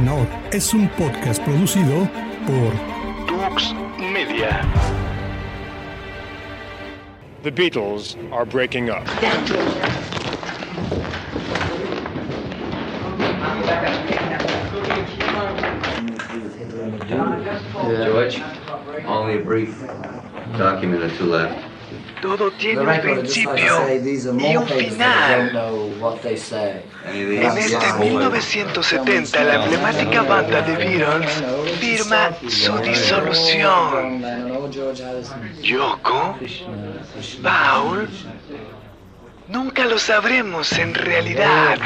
Menor es un podcast producido por Tux Media. The Beatles are breaking up. George, only a brief document or two left. Todo tiene un principio y un final. En este 1970, la emblemática banda de Beatles firma su disolución. Yoko, Paul, nunca lo sabremos en realidad.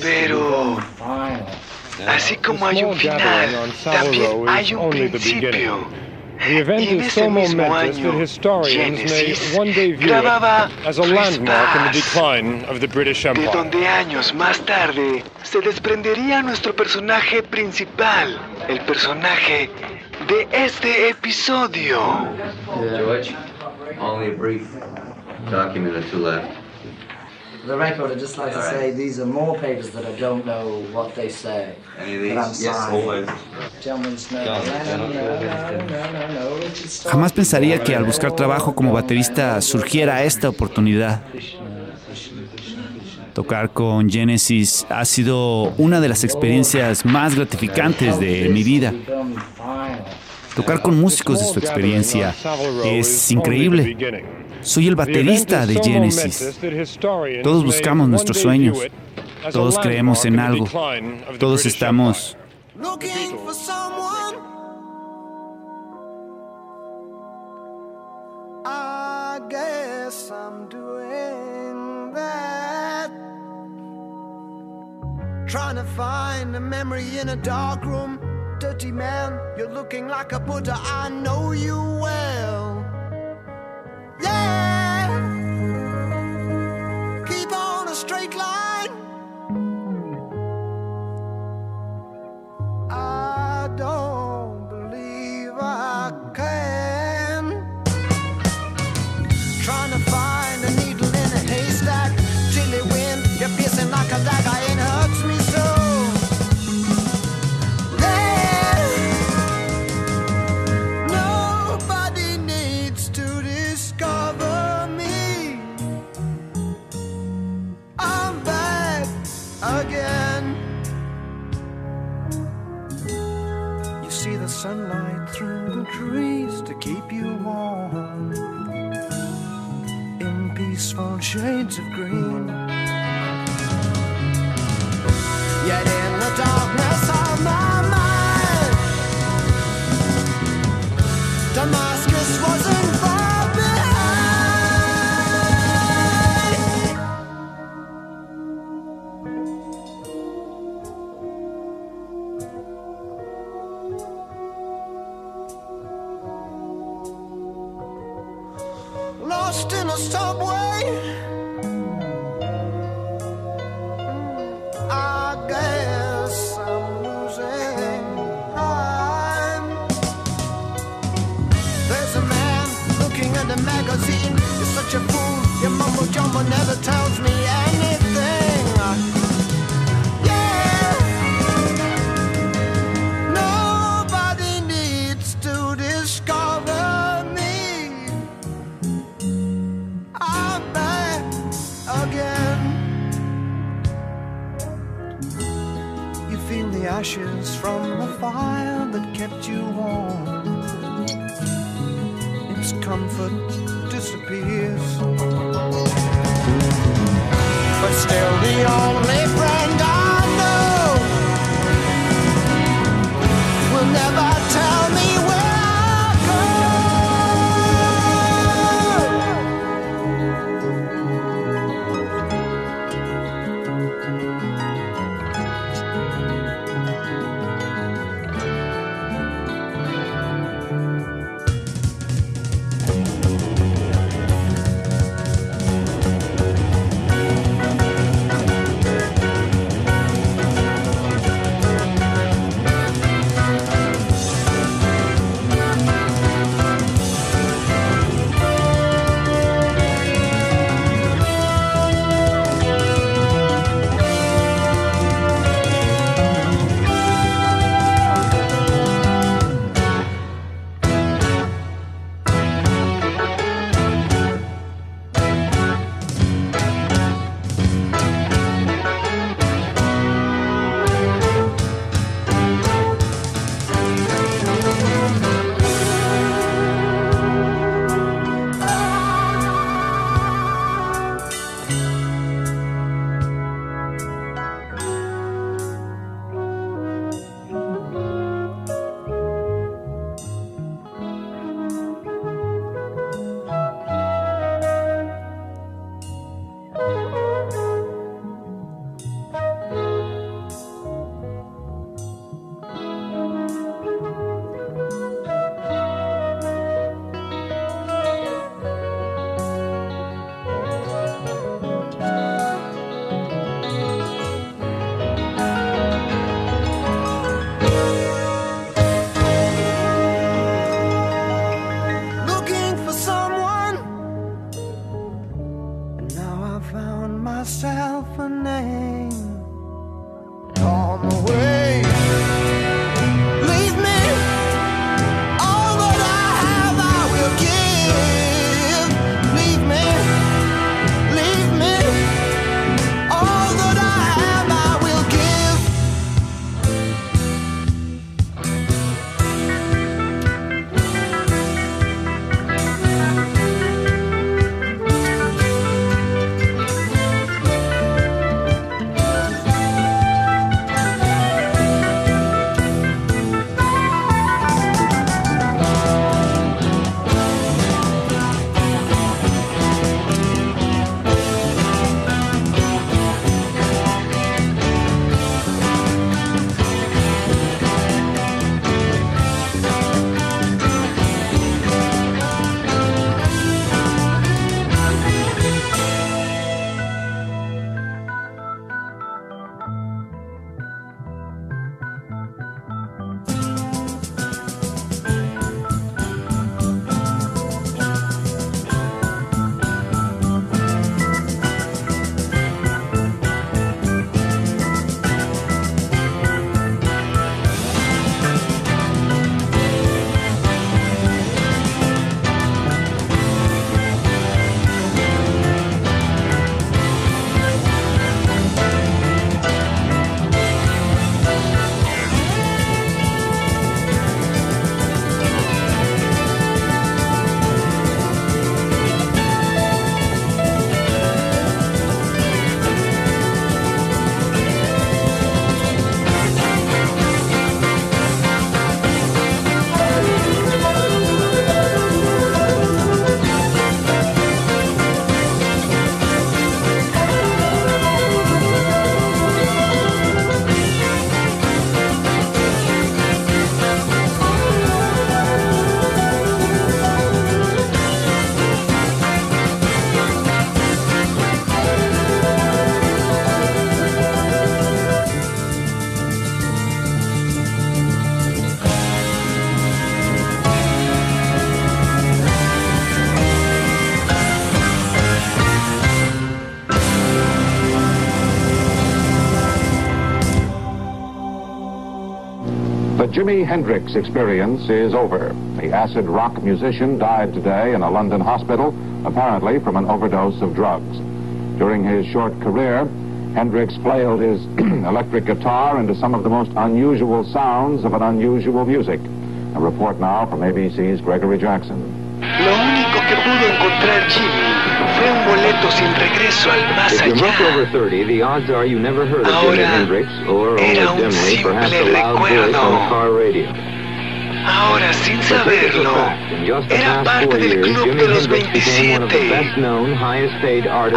Pero, así como hay un final, también hay un principio. The event Y en is ese so mismo momentous año, that historians may Genesis one day view grababa it as a landmark in the Trespass, decline of the British de Empire. donde años más tarde se desprendería nuestro personaje principal, el personaje de este episodio. George, only a brief document or two left. The record, I'd just like to All right. say these are more papers that I don't know what they say. Any of But I'm these? signing. Gentlemen, no, no, no, no, no, no, Richard Starr. Jamás pensaría que al buscar trabajo como baterista surgiera esta oportunidad. Tocar con Genesis ha sido una de las experiencias más gratificantes de mi vida. Tocar con músicos de su experiencia es increíble. Soy el baterista de Genesis. Todos buscamos nuestros sueños. Todos creemos en algo. Todos estamos. Trying to find a memory in a dark room. Dirty man, you're looking like a Buddha. I know you well. Yeah. Shades of green. Yet in the darkness of my mind, Damascus wasn't far behind. lost in a subway. Still, the only Jimi Hendrix experience is over. The acid rock musician died today in a London hospital, apparently from an overdose of drugs. During his short career, Hendrix flailed his electric guitar into some of the most unusual sounds of an unusual music. A report now from ABC's Gregory Jackson. Lo único que pudo encontrar Jimi compré un boleto sin regreso al más allá. Ahora era un simple recuerdo. Ahora, sin saberlo, era parte del Club de los 27.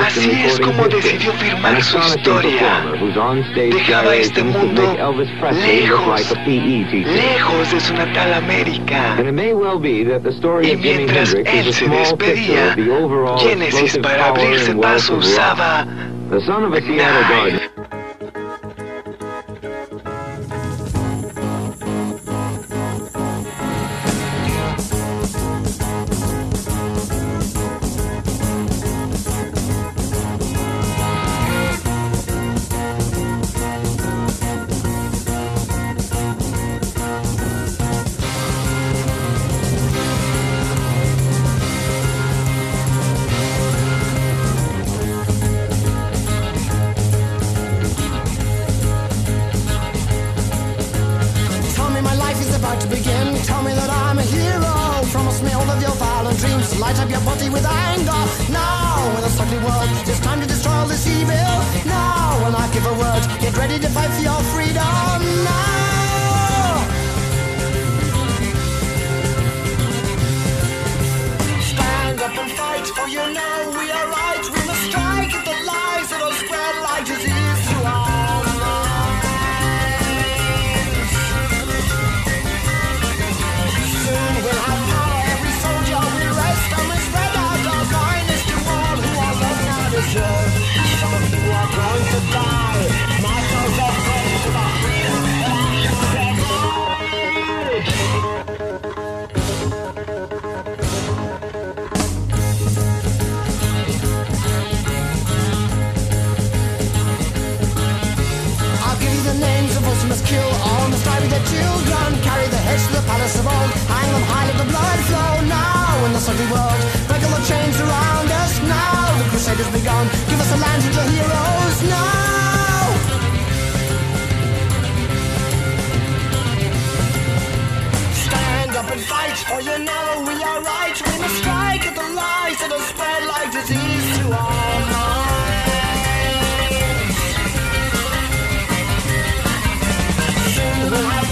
Así es como decidió firmar su historia. Dejaba este mundo lejos, lejos de su natal América. Y mientras él se despedía, Genesis para abrirse paso usaba... Night. Whoa.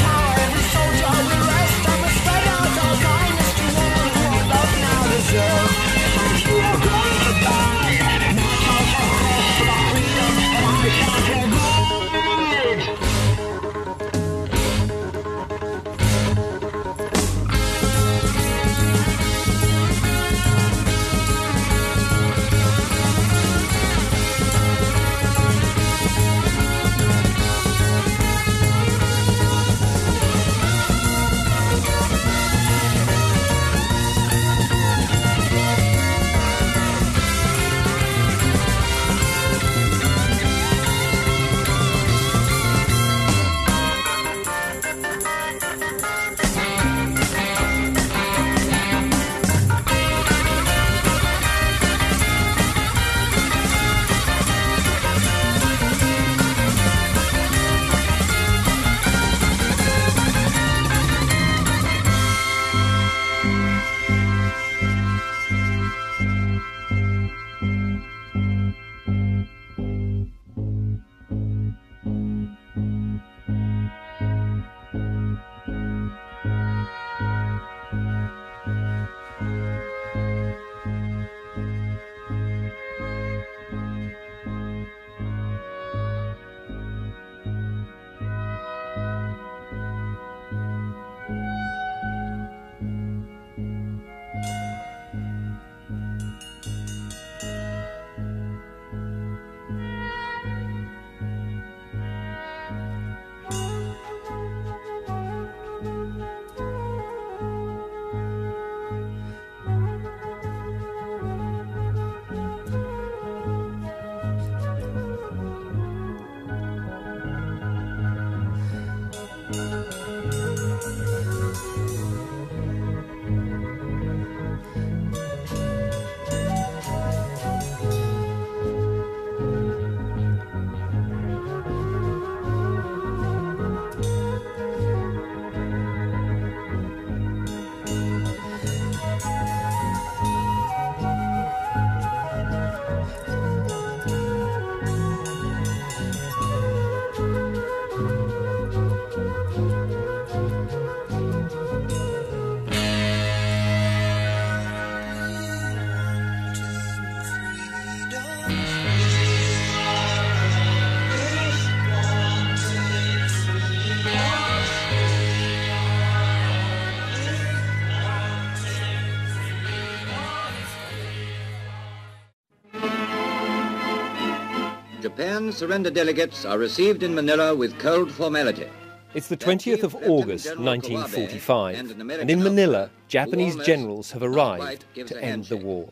Japan surrender delegates are received in Manila with cold formality. It's the 20th of August 1945, and in Manila, Japanese generals have arrived to end the war.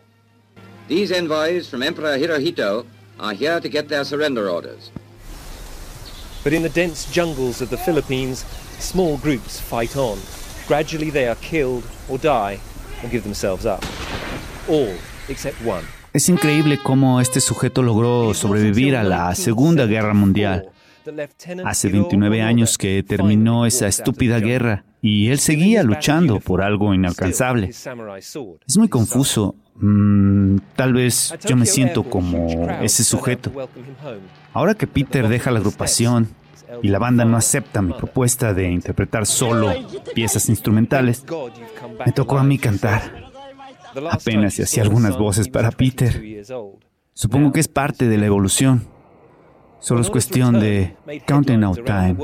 These envoys from Emperor Hirohito are here to get their surrender orders. But in the dense jungles of the Philippines, small groups fight on. Gradually they are killed or die or give themselves up. All except one. Es increíble cómo este sujeto logró sobrevivir a la Segunda Guerra Mundial. Hace 29 años que terminó esa estúpida guerra y él seguía luchando por algo inalcanzable. Es muy confuso. Mm, tal vez yo me siento como ese sujeto. Ahora que Peter deja la agrupación y la banda no acepta mi propuesta de interpretar solo piezas instrumentales, me tocó a mí cantar. Apenas se hacía algunas voces para Peter. Supongo que es parte de la evolución. Solo es cuestión de counting out time.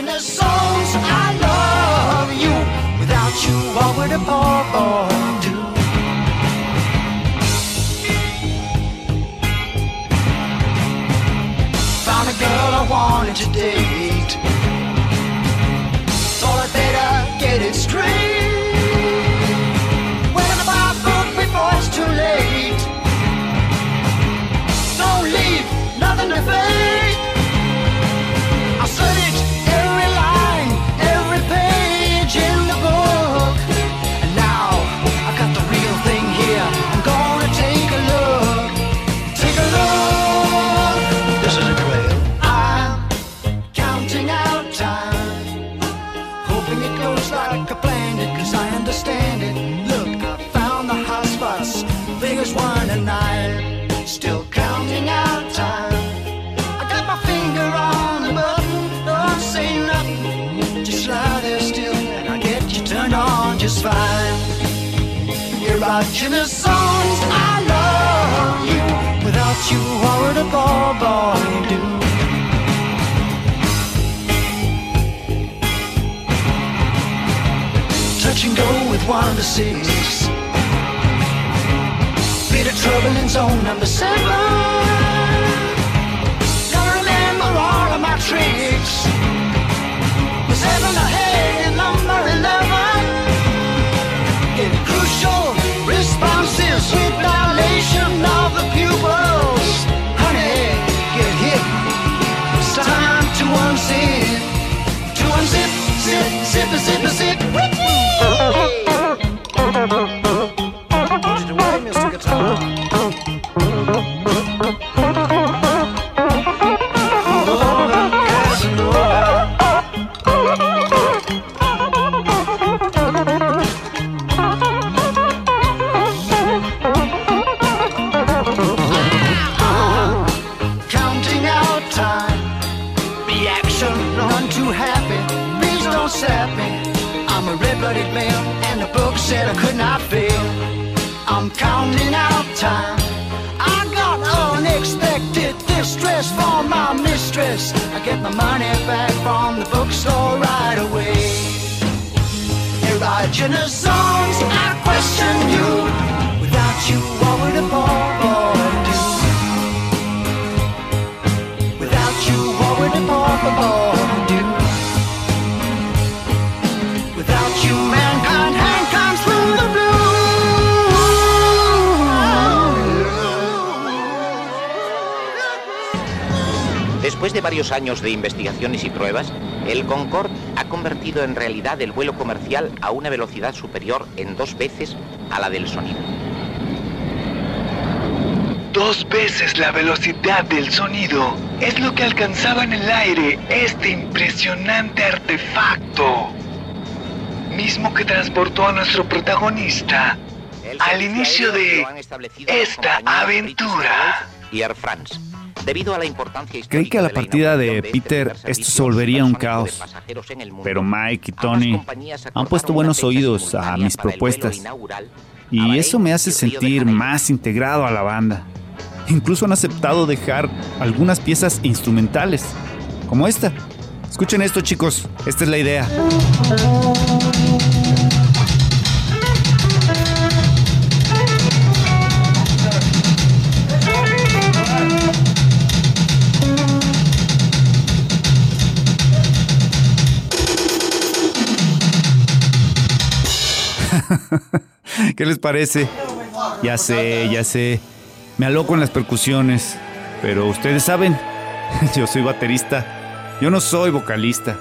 Erogenous songs I love you. Without you, what would a poor boy do? Found a girl I wanted to varios años de investigaciones y pruebas, el Concorde ha convertido en realidad el vuelo comercial a una velocidad superior en dos veces a la del sonido. Dos veces la velocidad del sonido es lo que alcanzaba en el aire este impresionante artefacto. mismo que transportó a nuestro protagonista al inicio de esta aventura. Y Air France. Debido a la importancia Creí que a la partida de Peter esto se volvería un caos, pero Mike y Tony han puesto buenos oídos a mis propuestas y eso me hace sentir más integrado a la banda. Incluso han aceptado dejar algunas piezas instrumentales, como esta. Escuchen esto chicos, esta es la idea. ¿Qué les parece? Ya sé, ya sé. Me aloco en las percusiones. Pero ustedes saben, yo soy baterista. Yo no soy vocalista.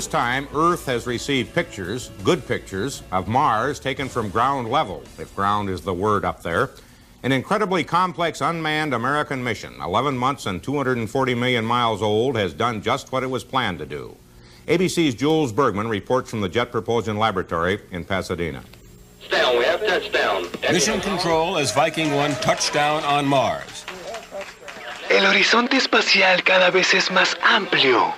First time, Earth has received pictures, good pictures, of Mars taken from ground level, if ground is the word up there. An incredibly complex unmanned American mission, 11 months and 240 million miles old, has done just what it was planned to do. ABC's Jules Bergman reports from the Jet Propulsion Laboratory in Pasadena. Down, we have touchdown. Mission control as Viking 1 touchdown on Mars. El horizonte espacial cada vez es más amplio.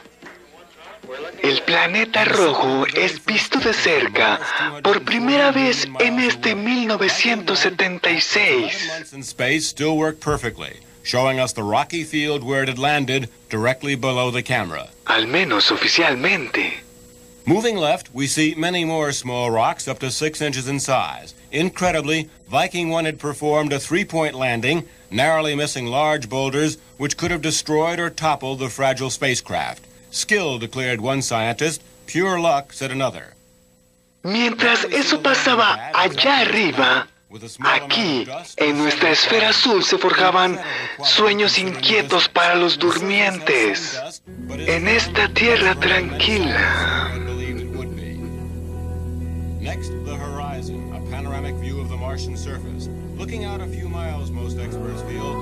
El planeta rojo es visto de cerca por primera vez en este 1976. Months in space still work perfectly, showing us the rocky field where it had landed directly below the camera. Al menos oficialmente. Moving left, we see many more small rocks up to six inches in size. Incredibly, Viking 1 had performed a three point landing, narrowly missing large boulders which could have destroyed or toppled the fragile spacecraft. Skill, declared one scientist. Pure luck, said another. Mientras eso pasaba allá arriba, aquí, en nuestra esfera azul, se forjaban sueños inquietos para los durmientes. En esta tierra tranquila. Next, the horizon, a panoramic view of the Martian surface. Looking out a few miles, most experts feel,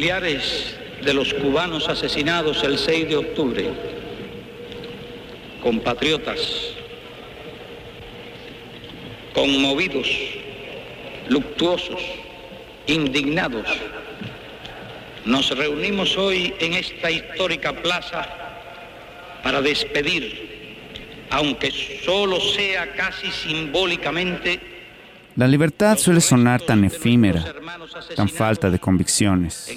Familiares de los cubanos asesinados el 6 de octubre, compatriotas, conmovidos, luctuosos, indignados, nos reunimos hoy en esta histórica plaza para despedir, aunque solo sea casi simbólicamente, La libertad suele sonar tan efímera, tan falta de convicciones.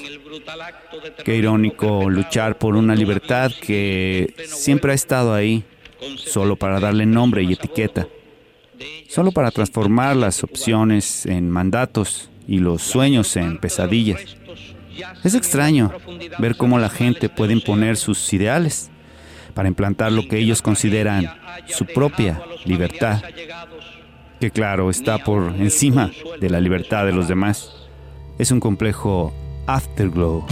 Qué irónico luchar por una libertad que siempre ha estado ahí, solo para darle nombre y etiqueta, solo para transformar las opciones en mandatos y los sueños en pesadillas. Es extraño ver cómo la gente puede imponer sus ideales para implantar lo que ellos consideran su propia libertad, que claro está por encima de la libertad de los demás. Es un complejo afterglow.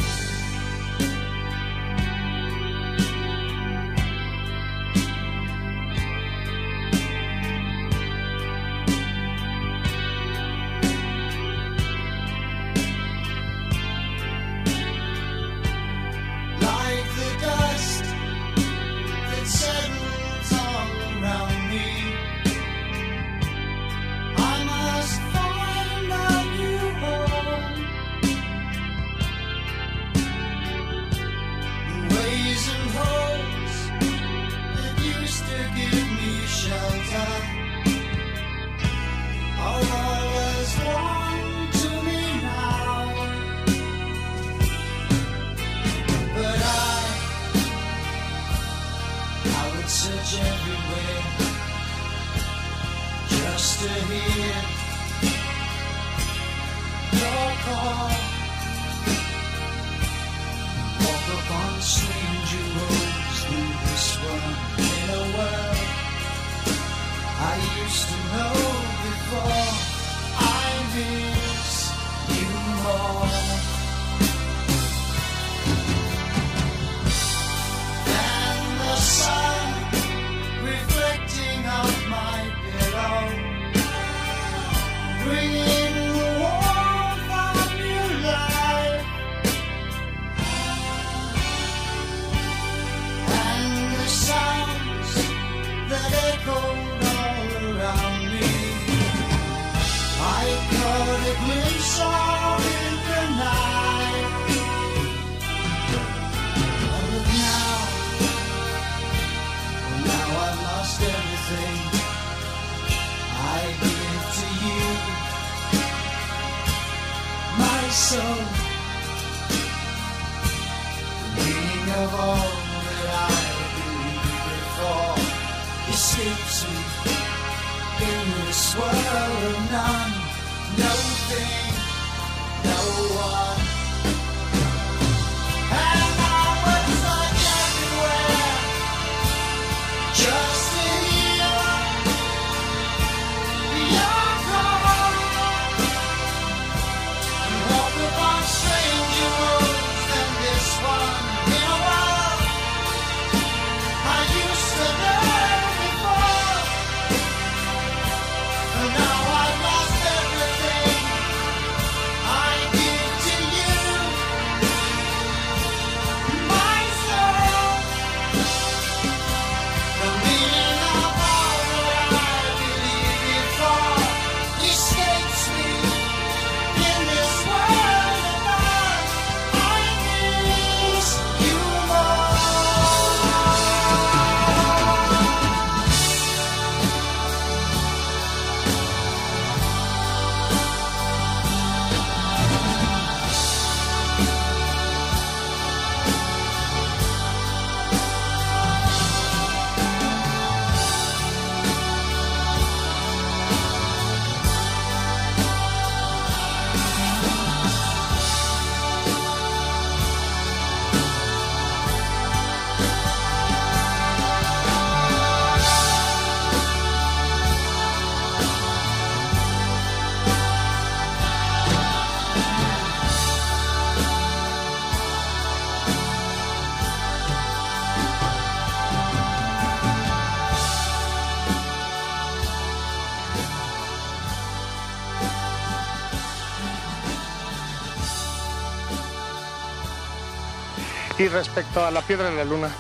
Y respecto a la piedra en la luna.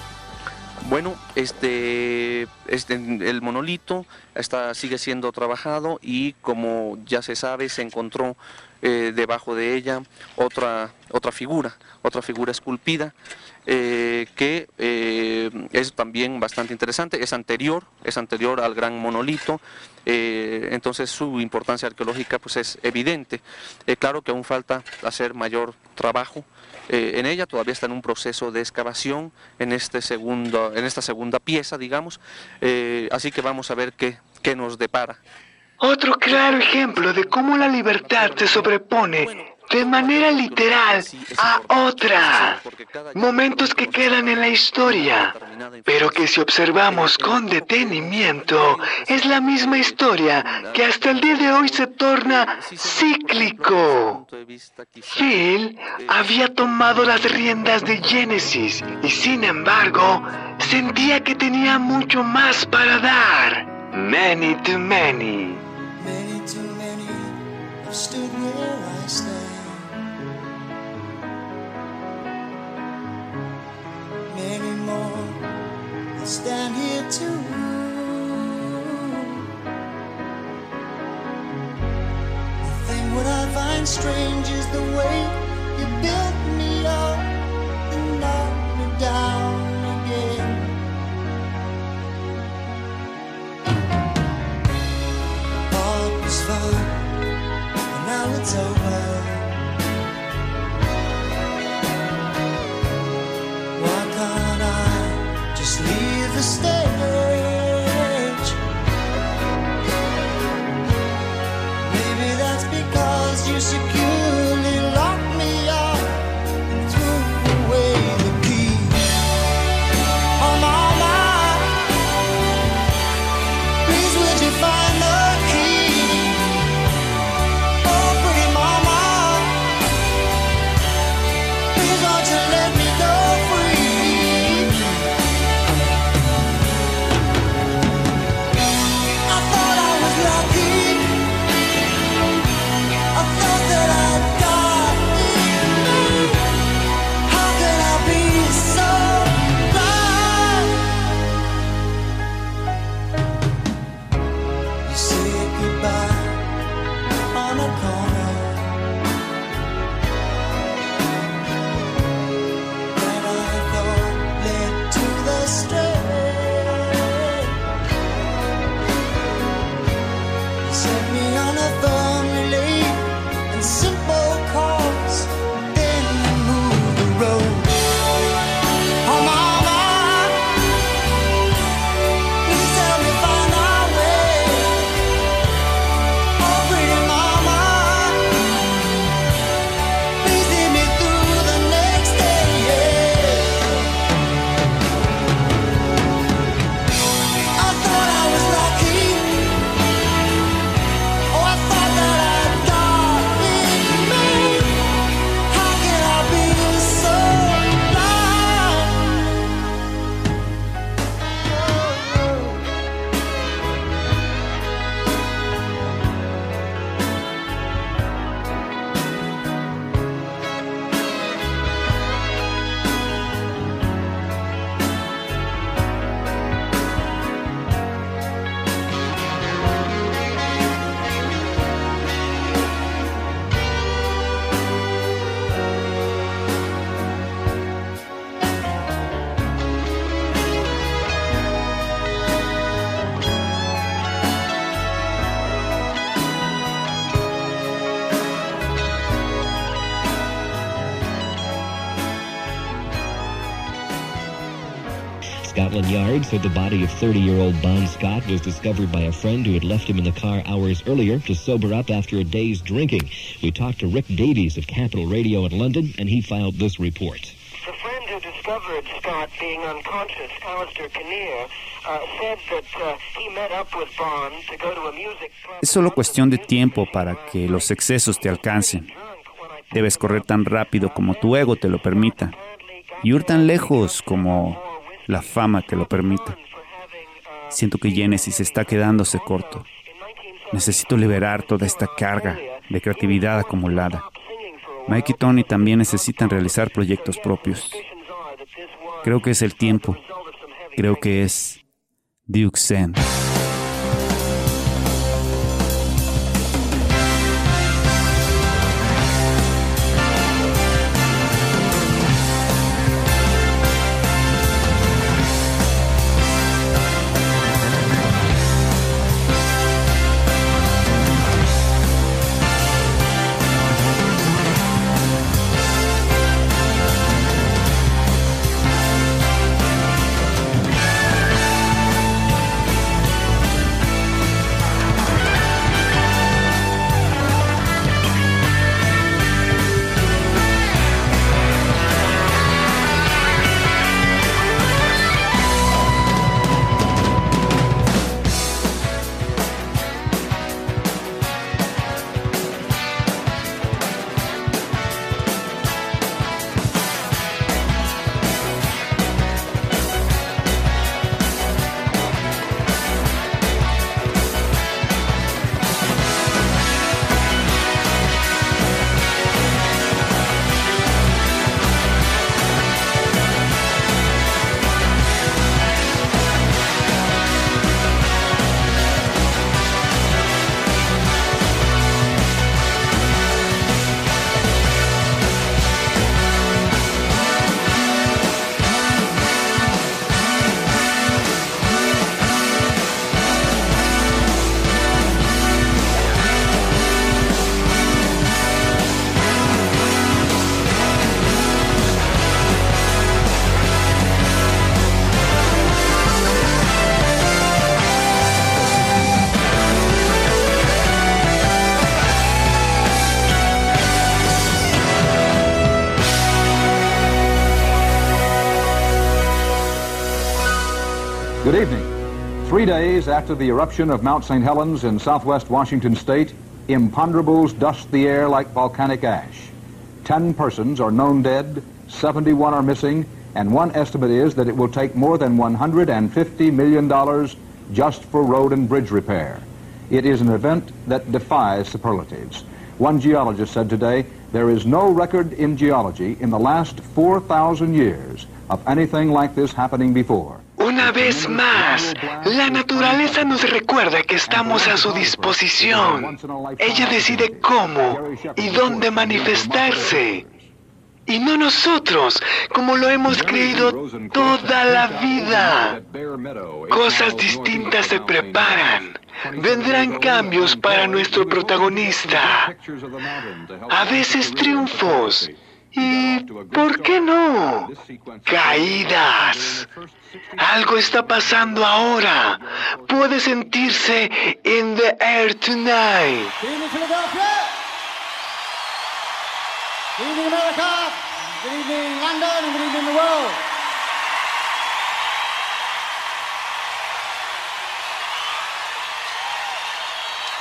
Bueno, este, este, el monolito está, sigue siendo trabajado y como ya se sabe, se encontró eh, debajo de ella otra, otra figura, otra figura esculpida. Eh, que eh, es también bastante interesante, es anterior, es anterior al gran monolito, entonces su importancia arqueológica pues es evidente. claro que aún falta hacer mayor trabajo en ella, todavía está en un proceso de excavación en, este segundo, en esta segunda pieza, digamos, así que vamos a ver qué, qué nos depara. Otro claro ejemplo de cómo la libertad se sobrepone de manera literal a otra. Momentos que quedan en la historia, pero que si observamos con detenimiento, es la misma historia que hasta el día de hoy se torna cíclico. Phil había tomado las riendas de Genesis y sin embargo sentía que tenía mucho más para dar. Many to many. stood where I stand here too. The thing what I find strange is the way you built me up and knocked me down again. All was fine now it's over. Scotland Yard said the body of 30-year-old Bon Scott was discovered by a friend who had left him in the car hours earlier to sober up after a day's drinking. We talked to Rick Davies of Capital Radio in London, and he filed this report. The friend who discovered Scott being unconscious, Alistair Kinnear, uh, said that uh, he met up with Bond to go to a music club. Es solo cuestión de tiempo para que los excesos te alcancen. Debes correr tan rápido como tu ego te lo permita y ir tan lejos como la fama te lo permita. Siento que Genesis está quedándose corto. Necesito liberar toda esta carga de creatividad acumulada. Mike y Tony también necesitan realizar proyectos propios. Creo que es el tiempo. Creo que es Duke Zen. Three days after the eruption of Mount St. Helens in southwest Washington state, imponderables dust the air like volcanic ash. Ten persons are known dead, 71 are missing, and one estimate is that it will take more than $150 million just for road and bridge repair. It is an event that defies superlatives. One geologist said today, there is no record in geology in the last 4,000 years of anything like this happening before. Una vez más, la naturaleza nos recuerda que estamos a su disposición. Ella decide cómo y dónde manifestarse. Y no nosotros, como lo hemos creído toda la vida. Cosas distintas se preparan. Vendrán cambios para nuestro protagonista. A veces triunfos. Y, ¿por qué no? Caídas. Algo está pasando ahora. Puede sentirse in the air tonight. Good evening, America. Good evening, London, the world.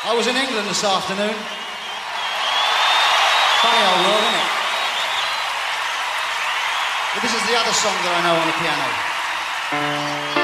I was in England this afternoon. Funny old world, isn't? This is the other song that I know on the piano.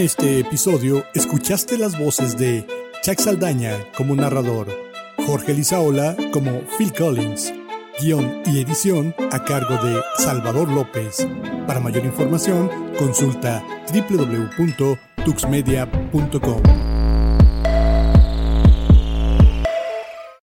En este episodio escuchaste las voces de Chuck Saldaña como narrador, Jorge Lizaola como Phil Collins, guion y edición a cargo de Salvador López. Para mayor información, consulta www.tuxmedia.com.